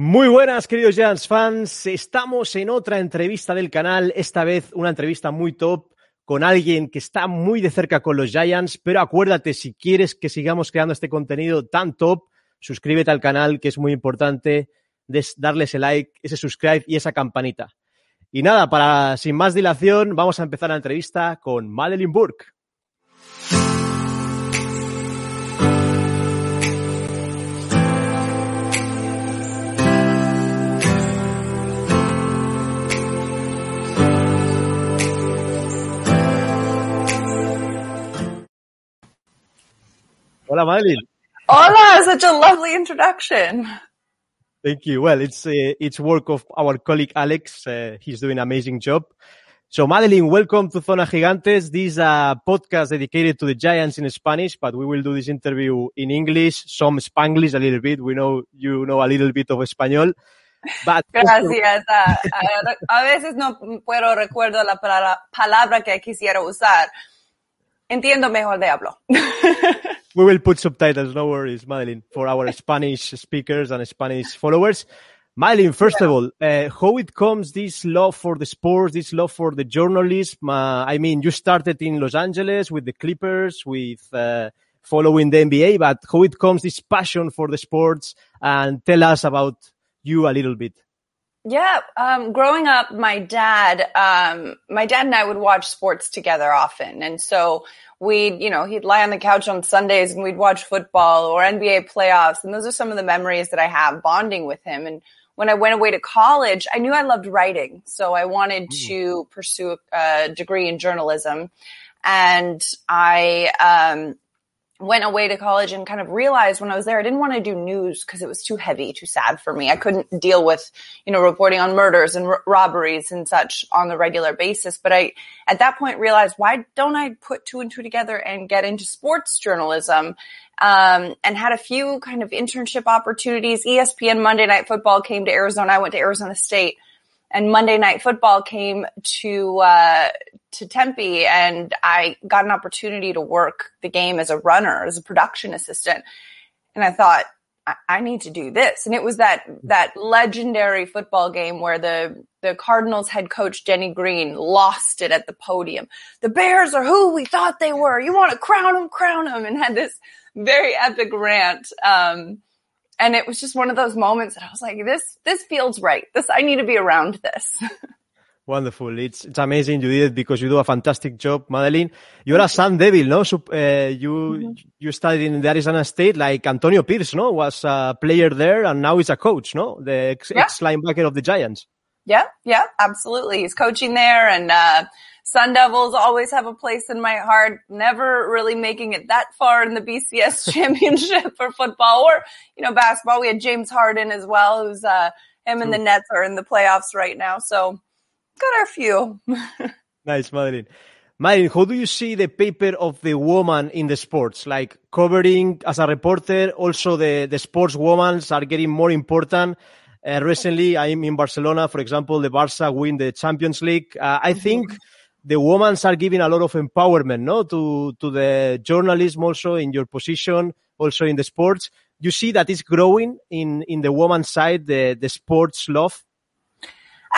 Muy buenas, queridos Giants fans. Estamos en otra entrevista del canal, esta vez una entrevista muy top con alguien que está muy de cerca con los Giants, pero acuérdate, si quieres que sigamos creando este contenido tan top, suscríbete al canal, que es muy importante, darle ese like, ese subscribe y esa campanita. Y nada, para sin más dilación, vamos a empezar la entrevista con Madeline Burke. Hola, Madeline. Hola, such a lovely introduction. Thank you. Well, it's uh, it's work of our colleague Alex. Uh, he's doing an amazing job. So, Madeline, welcome to Zona Gigantes. This is a podcast dedicated to the Giants in Spanish, but we will do this interview in English, some Spanglish a little bit. We know you know a little bit of Español. But Gracias. a, a veces no puedo recuerdo la palabra que quisiera usar. Entiendo mejor de hablo. we will put subtitles, no worries, Madeline, for our Spanish speakers and Spanish followers. Madeline, first of all, uh, how it comes this love for the sports, this love for the journalism? Uh, I mean, you started in Los Angeles with the Clippers, with uh, following the NBA, but how it comes this passion for the sports? And tell us about you a little bit. Yeah, um, growing up, my dad, um, my dad and I would watch sports together often, and so we'd, you know, he'd lie on the couch on Sundays and we'd watch football or NBA playoffs, and those are some of the memories that I have bonding with him. And when I went away to college, I knew I loved writing, so I wanted mm. to pursue a degree in journalism, and I. Um, went away to college and kind of realized when I was there, I didn't want to do news because it was too heavy, too sad for me. I couldn't deal with, you know, reporting on murders and r- robberies and such on the regular basis. But I, at that point, realized why don't I put two and two together and get into sports journalism? Um, and had a few kind of internship opportunities. ESPN Monday Night Football came to Arizona. I went to Arizona State and Monday Night Football came to uh, to Tempe, and I got an opportunity to work the game as a runner, as a production assistant, and I thought I, I need to do this. And it was that that legendary football game where the the Cardinals head coach Denny Green lost it at the podium. The Bears are who we thought they were. You want to crown them, crown them, and had this very epic rant. Um, and it was just one of those moments that I was like, this, this feels right. This, I need to be around this. Wonderful. It's, it's amazing you did it because you do a fantastic job, Madeline. You're a Sun Devil, no? So, uh, you, mm-hmm. you studied in the Arizona State like Antonio Pierce, no? Was a player there and now he's a coach, no? The ex, yeah. ex linebacker of the Giants. Yeah, yeah, absolutely. He's coaching there and, uh, Sun Devils always have a place in my heart, never really making it that far in the BCS championship for football or, you know, basketball. We had James Harden as well, who's, uh, him and the Nets are in the playoffs right now. So got our few. nice, Madeline. Madeline, how do you see the paper of the woman in the sports? Like covering as a reporter, also the, the sports women are getting more important. Uh, recently, I'm in Barcelona, for example, the Barca win the Champions League. Uh, I think mm-hmm the women are giving a lot of empowerment, no, to to the journalism also in your position, also in the sports. You see that it's growing in in the woman side, the the sports love.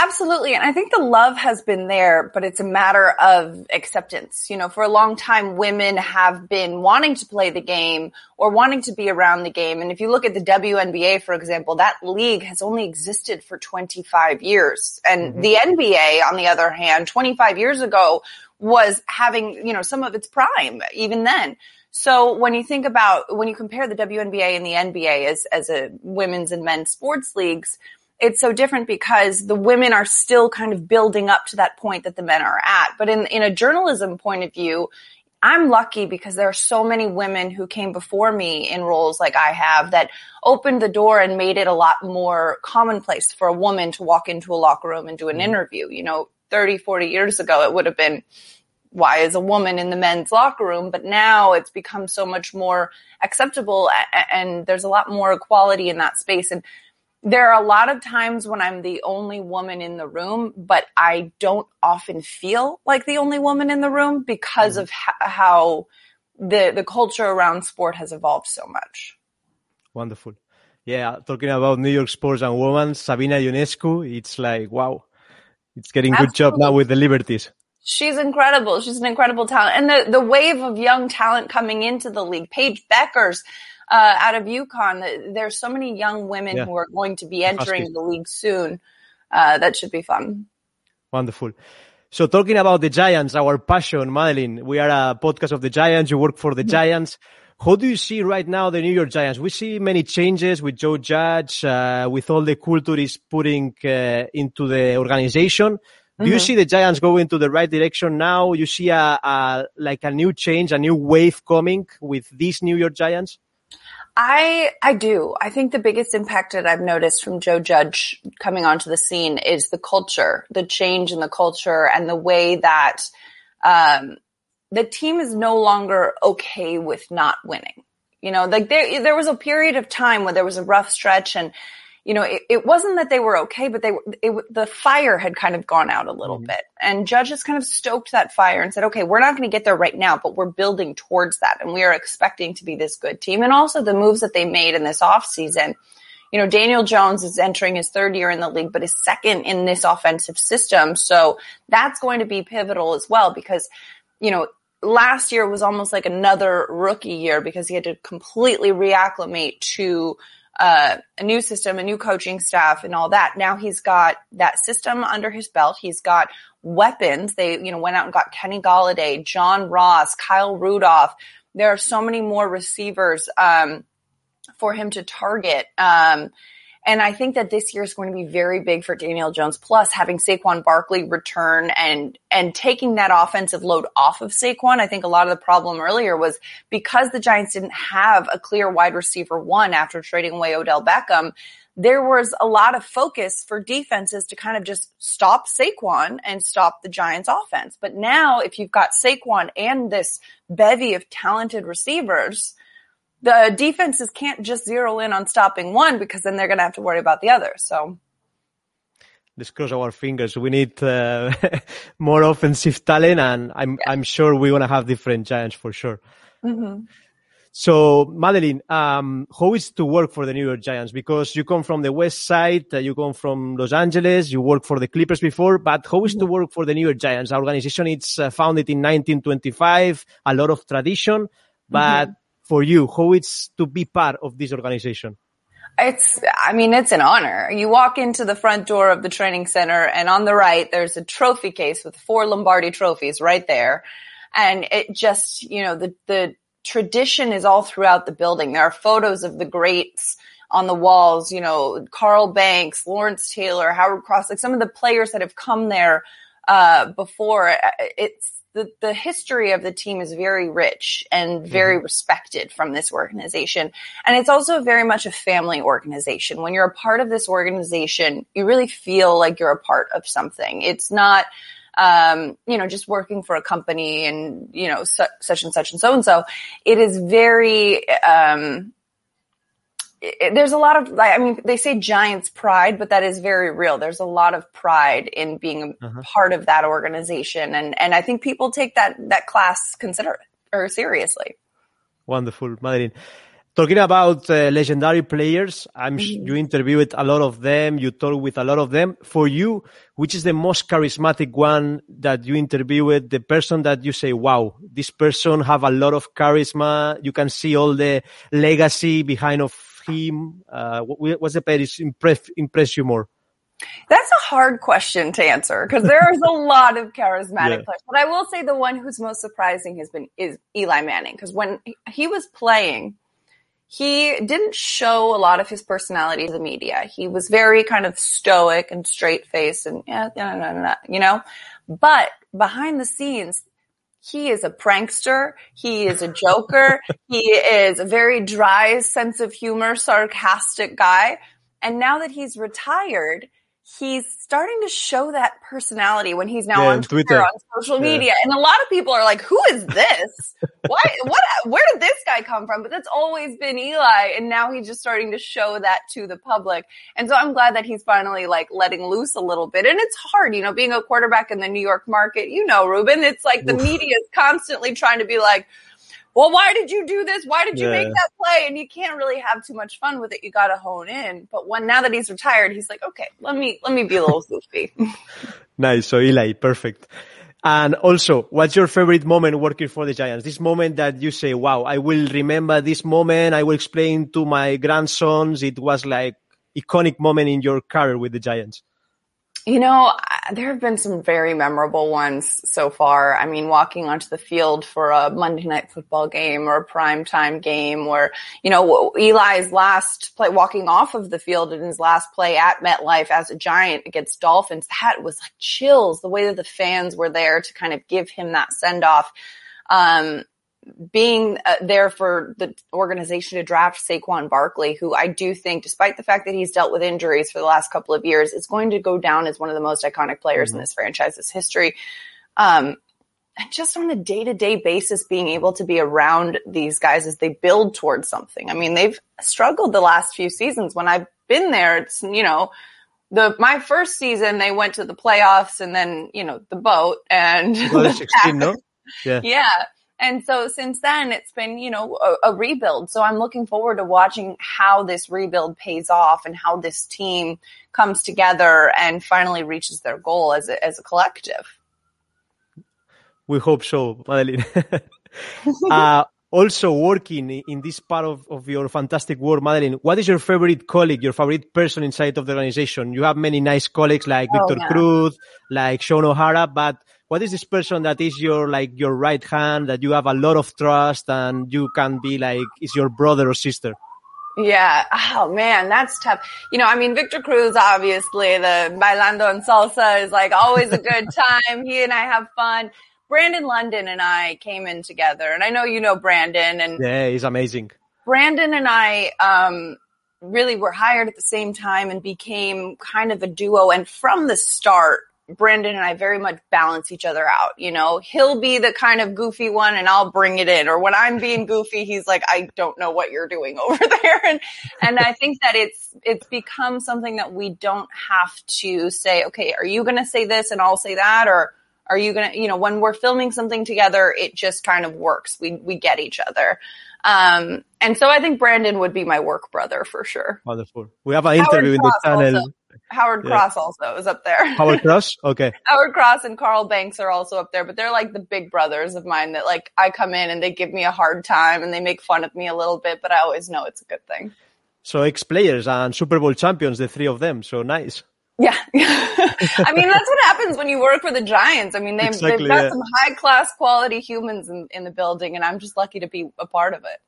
Absolutely. And I think the love has been there, but it's a matter of acceptance. You know, for a long time, women have been wanting to play the game or wanting to be around the game. And if you look at the WNBA, for example, that league has only existed for 25 years. And mm-hmm. the NBA, on the other hand, 25 years ago was having, you know, some of its prime even then. So when you think about, when you compare the WNBA and the NBA as, as a women's and men's sports leagues, it's so different because the women are still kind of building up to that point that the men are at. But in, in a journalism point of view, I'm lucky because there are so many women who came before me in roles like I have that opened the door and made it a lot more commonplace for a woman to walk into a locker room and do an mm-hmm. interview. You know, 30, 40 years ago, it would have been, why is a woman in the men's locker room? But now it's become so much more acceptable and there's a lot more equality in that space. And there are a lot of times when I'm the only woman in the room, but I don't often feel like the only woman in the room because mm-hmm. of how the the culture around sport has evolved so much. Wonderful. Yeah, talking about New York sports and women, Sabrina Ionescu, it's like, wow, it's getting Absolutely. good job now with the Liberties. She's incredible. She's an incredible talent. And the, the wave of young talent coming into the league, Paige Bueckers, uh, out of UConn, there's so many young women yeah. who are going to be entering the league soon. Uh, that should be fun. Wonderful. So talking about the Giants, our passion, Madeline, we are a podcast of the Giants. You work for the mm-hmm. Giants. How do you see right now the New York Giants? We see many changes with Joe Judge, uh, with all the culture he's putting uh, into the organization. Do mm-hmm. you see the Giants going to the right direction now? You see a, a, like a new change, a new wave coming with these New York Giants? I I do. I think the biggest impact that I've noticed from Joe Judge coming onto the scene is the culture, the change in the culture, and the way that um, the team is no longer okay with not winning. You know, like there, there was a period of time where there was a rough stretch and, you know, it, it wasn't that they were okay, but they, it, the fire had kind of gone out a little mm-hmm. bit and judges kind of stoked that fire and said, okay, we're not going to get there right now, but we're building towards that. And we are expecting to be this good team. And also the moves that they made in this off season, you know, Daniel Jones is entering his third year in the league, but is second in this offensive system. So that's going to be pivotal as well because, you know, last year was almost like another rookie year because he had to completely reacclimate to uh, a new system, a new coaching staff and all that. Now he's got that system under his belt. He's got weapons. They, you know, went out and got Kenny Golladay, John Ross, Kyle Rudolph. There are so many more receivers, um, for him to target. Um, and I think that this year is going to be very big for Daniel Jones. Plus, having Saquon Barkley return and and taking that offensive load off of Saquon. I think a lot of the problem earlier was because the Giants didn't have a clear wide receiver one after trading away Odell Beckham. There was a lot of focus for defenses to kind of just stop Saquon and stop the Giants offense. But now if you've got Saquon and this bevy of talented receivers, the defenses can't just zero in on stopping one because then they're going to have to worry about the other. So let's cross our fingers. We need uh, more offensive talent, and I'm yeah. I'm sure we're going to have different giants for sure. Mm-hmm. So, Madeline, um, how is to work for the New York Giants? Because you come from the West Side, uh, you come from Los Angeles, you worked for the Clippers before, but how is mm-hmm. to work for the New York Giants? Our organization it's uh, founded in 1925, a lot of tradition, but mm-hmm for you? How it's to be part of this organization? It's, I mean, it's an honor. You walk into the front door of the training center and on the right, there's a trophy case with four Lombardi trophies right there. And it just, you know, the, the tradition is all throughout the building. There are photos of the greats on the walls, you know, Carl Banks, Lawrence Taylor, Howard Cross, like some of the players that have come there, uh, before. It's, the, the history of the team is very rich and very mm-hmm. respected from this organization. And it's also very much a family organization. When you're a part of this organization, you really feel like you're a part of something. It's not, um, you know, just working for a company and, you know, su- such and such and so and so. It is very, um, it, there's a lot of I mean, they say Giants pride, but that is very real. There's a lot of pride in being uh-huh. part of that organization, and and I think people take that that class consider or seriously. Wonderful, Madeline. Talking about uh, legendary players, I'm mm-hmm. you interviewed a lot of them. You talk with a lot of them. For you, which is the most charismatic one that you interviewed? The person that you say, "Wow, this person have a lot of charisma." You can see all the legacy behind of him? Uh, what, what's the player impress, impress you more? That's a hard question to answer because there is a lot of charismatic yeah. players. But I will say the one who's most surprising has been is Eli Manning because when he was playing, he didn't show a lot of his personality to the media. He was very kind of stoic and straight faced and yeah, no, no, no, you know. But behind the scenes, he is a prankster. He is a joker. he is a very dry sense of humor, sarcastic guy. And now that he's retired, he's starting to show that personality when he's now yeah, on Twitter, Twitter, on social yeah. media. And a lot of people are like, who is this? Why, what, where did this guy come from? But that's always been Eli. And now he's just starting to show that to the public. And so I'm glad that he's finally like letting loose a little bit. And it's hard, you know, being a quarterback in the New York market, you know, Ruben, it's like the media is constantly trying to be like, well, why did you do this? Why did you yeah. make that play? And you can't really have too much fun with it. You got to hone in. But when now that he's retired, he's like, okay, let me let me be a little goofy. nice. So Eli, perfect. And also, what's your favorite moment working for the Giants? This moment that you say, wow, I will remember this moment. I will explain to my grandsons. It was like iconic moment in your career with the Giants. You know, there have been some very memorable ones so far. I mean, walking onto the field for a Monday night football game or a prime time game or, you know, Eli's last play, walking off of the field in his last play at MetLife as a giant against Dolphins, that was like chills, the way that the fans were there to kind of give him that send off. Um, being uh, there for the organization to draft Saquon Barkley, who I do think, despite the fact that he's dealt with injuries for the last couple of years, is going to go down as one of the most iconic players mm-hmm. in this franchise's history. Um, and just on a day to day basis, being able to be around these guys as they build towards something. I mean, they've struggled the last few seasons. When I've been there, it's, you know, the my first season they went to the playoffs and then you know the boat and 16, no? yeah yeah and so since then, it's been, you know, a, a, rebuild. So I'm looking forward to watching how this rebuild pays off and how this team comes together and finally reaches their goal as a, as a collective. We hope so, Madeline. uh, also working in this part of, of your fantastic work, Madeline, what is your favorite colleague, your favorite person inside of the organization? You have many nice colleagues like oh, Victor yeah. Cruz, like Shaun O'Hara, but what is this person that is your like your right hand that you have a lot of trust and you can be like is your brother or sister yeah. Oh man, that's tough. You know, I mean, Victor Cruz, obviously the bailando and salsa is like always a good time. he and I have fun. Brandon London and I came in together and I know you know Brandon and yeah, he's amazing. Brandon and I, um, really were hired at the same time and became kind of a duo. And from the start, Brandon and I very much balance each other out. You know, he'll be the kind of goofy one and I'll bring it in. Or when I'm being goofy, he's like, I don't know what you're doing over there. And, and I think that it's, it's become something that we don't have to say, okay, are you going to say this and I'll say that? Or are you going to, you know, when we're filming something together, it just kind of works. We, we get each other. Um, and so I think Brandon would be my work brother for sure. Wonderful. We have an interview in the channel. Also. Howard yeah. Cross also is up there. Howard Cross? Okay. Howard Cross and Carl Banks are also up there, but they're like the big brothers of mine that like I come in and they give me a hard time and they make fun of me a little bit, but I always know it's a good thing. So ex players and Super Bowl champions, the three of them. So nice. Yeah. I mean, that's what happens when you work for the Giants. I mean, they've, exactly, they've got yeah. some high class quality humans in, in the building and I'm just lucky to be a part of it.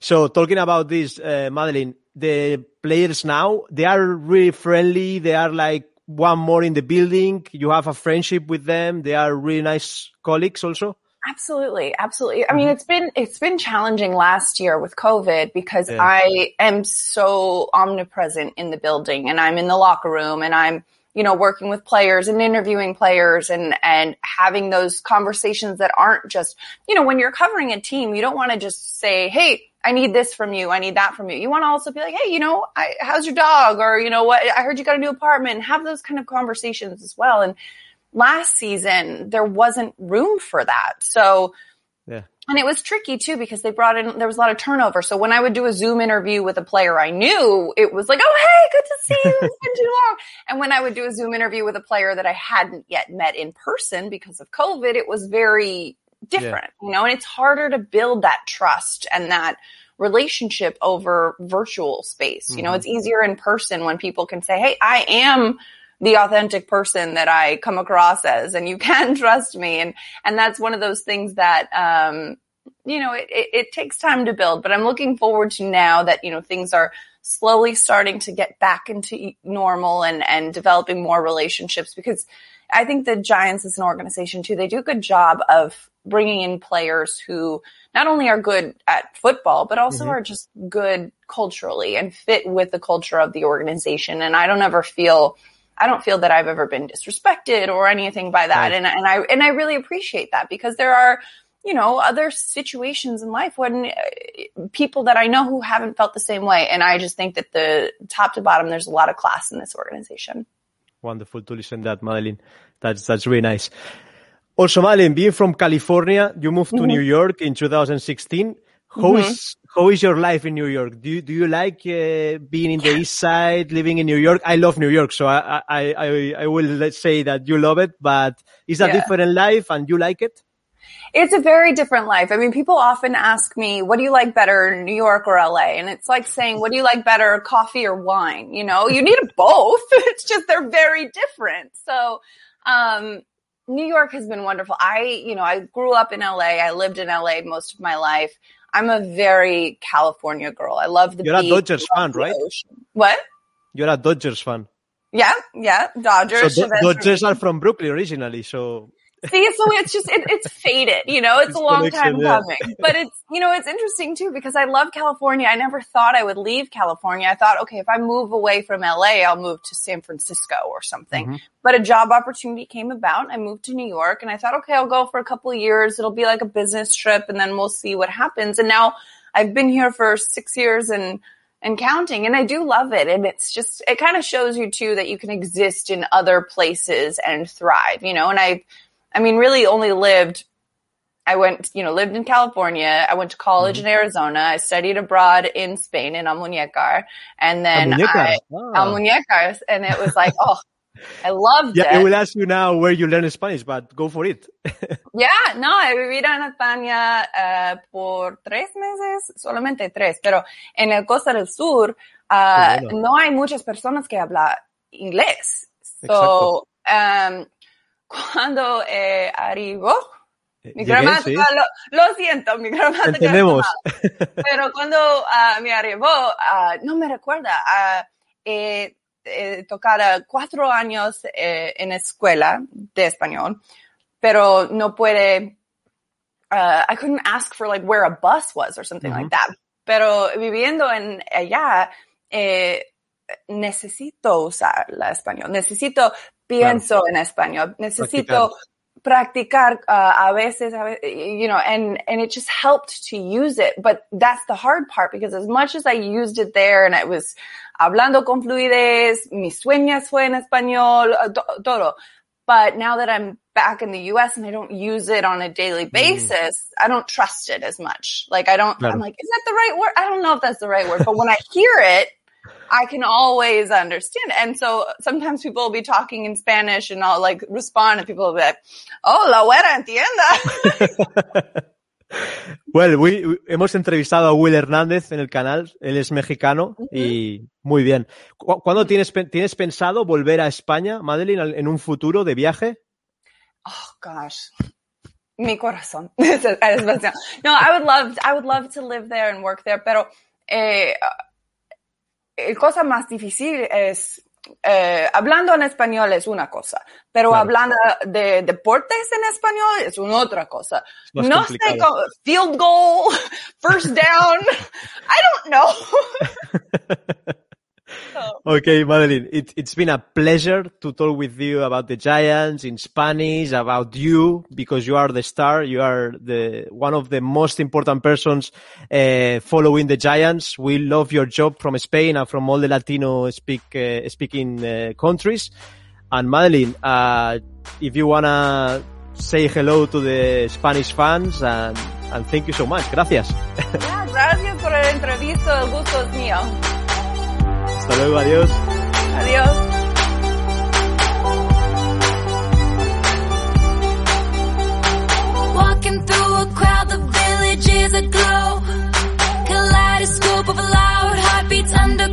So talking about this, uh, Madeline, the players now, they are really friendly. They are like one more in the building. You have a friendship with them. They are really nice colleagues also. Absolutely. Absolutely. I mean, mm-hmm. it's been, it's been challenging last year with COVID because yeah. I am so omnipresent in the building and I'm in the locker room and I'm, you know, working with players and interviewing players and, and having those conversations that aren't just, you know, when you're covering a team, you don't want to just say, Hey, I need this from you. I need that from you. You want to also be like, Hey, you know, I, how's your dog? Or, you know what? I heard you got a new apartment. Have those kind of conversations as well. And last season, there wasn't room for that. So, yeah. And it was tricky too because they brought in, there was a lot of turnover. So when I would do a Zoom interview with a player I knew, it was like, oh, hey, good to see you. It's been too long. And when I would do a Zoom interview with a player that I hadn't yet met in person because of COVID, it was very different, yeah. you know, and it's harder to build that trust and that relationship over virtual space. Mm-hmm. You know, mm-hmm. it's easier in person when people can say, Hey, I am the authentic person that I come across as and you can trust me. And, and that's one of those things that, um, you know, it, it, it takes time to build, but I'm looking forward to now that, you know, things are slowly starting to get back into normal and, and developing more relationships because I think the Giants as an organization too, they do a good job of bringing in players who not only are good at football, but also mm-hmm. are just good culturally and fit with the culture of the organization. And I don't ever feel I don't feel that I've ever been disrespected or anything by that. Right. And, and I, and I really appreciate that because there are, you know, other situations in life when uh, people that I know who haven't felt the same way. And I just think that the top to bottom, there's a lot of class in this organization. Wonderful to listen to that, Madeline. That's, that's really nice. Also, Madeline, being from California, you moved to New York in 2016. How is how is your life in New York? Do you, do you like uh, being in the East Side, living in New York? I love New York, so I I I, I will say that you love it, but it's a Yeah. different life, and you like it. It's a very different life. I mean, people often ask me, what do you like better, New York or LA? And it's like saying, what do you like better, coffee or wine? You know, you need both. It's just they're very different. So, um, New York has been wonderful. I, you know, I grew up in LA. I lived in LA most of my life. I'm a very California girl. I love the You're a Dodgers fan, right? ocean. What? You're a Dodgers fan. Yeah, yeah, Dodgers. So Do- Dodgers are from Brooklyn originally, so See, so it's just it, it's faded, you know. It's, It's a long time coming, but it's you know it's interesting too because I love California. I never thought I would leave California. I thought, okay, if I move away from LA, I'll move to San Francisco or something. Mm-hmm. But a job opportunity came about. I moved to New York, and I thought, okay, I'll go for a couple of years. It'll be like a business trip, and then we'll see what happens. And now I've been here for six years and and counting, and I do love it. And it's just it kind of shows you too that you can exist in other places and thrive, you know. And I I mean, really only lived, I went, you know, lived in California. I went to college Mm-hmm. in Arizona. I studied abroad in Spain in Almuñécar. And then Almuñécar. I, Ah. Almuñécar. And it was like, oh, I loved Yeah, I it. will ask you now where you learn Spanish, but go for it. Yeah, no, he vivido en España eh, por tres meses, solamente tres, pero en el Costa del Sur Qué bueno. no hay muchas personas que hablan inglés. So, um, cuando eh, arribó, mi Llegué, gramática, sí. lo, lo siento, mi gramática Entendemos. mal. Pero cuando ah, me arribó, ah, no me recuerda, ah, eh, eh, tocar cuatro años eh, en escuela de español, pero no puede, uh, I couldn't ask for like where a bus was or something like that. Pero viviendo en allá, eh, necesito usar la español, necesito, pienso en español, necesito practicar uh, a veces, you know, and, and it just helped to use it. But that's the hard part because as much as I used it there and I was hablando con fluidez, mis sueños fue en español, uh, todo. But now that I'm back in the US and I don't use it on a daily basis, I don't trust it as much. Like I don't, Claro. I'm like, is that the right word? I don't know if that's the right word, but when I hear it, I can always understand. And so sometimes people will be talking in Spanish and I'll like respond and people will be like, oh, la güera entienda. Well, we- we- hemos entrevistado a Will Hernández en el canal, él es mexicano y muy bien. ¿Cu- ¿Cuándo tienes, tienes pensado volver a España, Madeline, en un futuro de viaje? Oh gosh. Mi corazón. No, I would love, I would love to live there and work there, pero eh, cosa más difícil es eh, hablando en español es una cosa, pero Claro. hablando de deportes en español es una otra cosa. más no sé complicado. cómo, field goal, first down, I don't know. Okay, Madeline, it, it's been a pleasure to talk with you about the Giants in Spanish, about you, because you are the star. You are the one of the most important persons uh, following the Giants. We love your job from Spain and from all the Latino speak uh, speaking uh, countries. And Madeline, uh, if you wanna say hello to the Spanish fans, and, and thank you so much. Gracias. yeah, gracias por la entrevista, el gusto es mío. Hasta luego, adiós. Adiós. Walking through a crowd, the village is aglow. Kaleidoscope of loud heartbeats under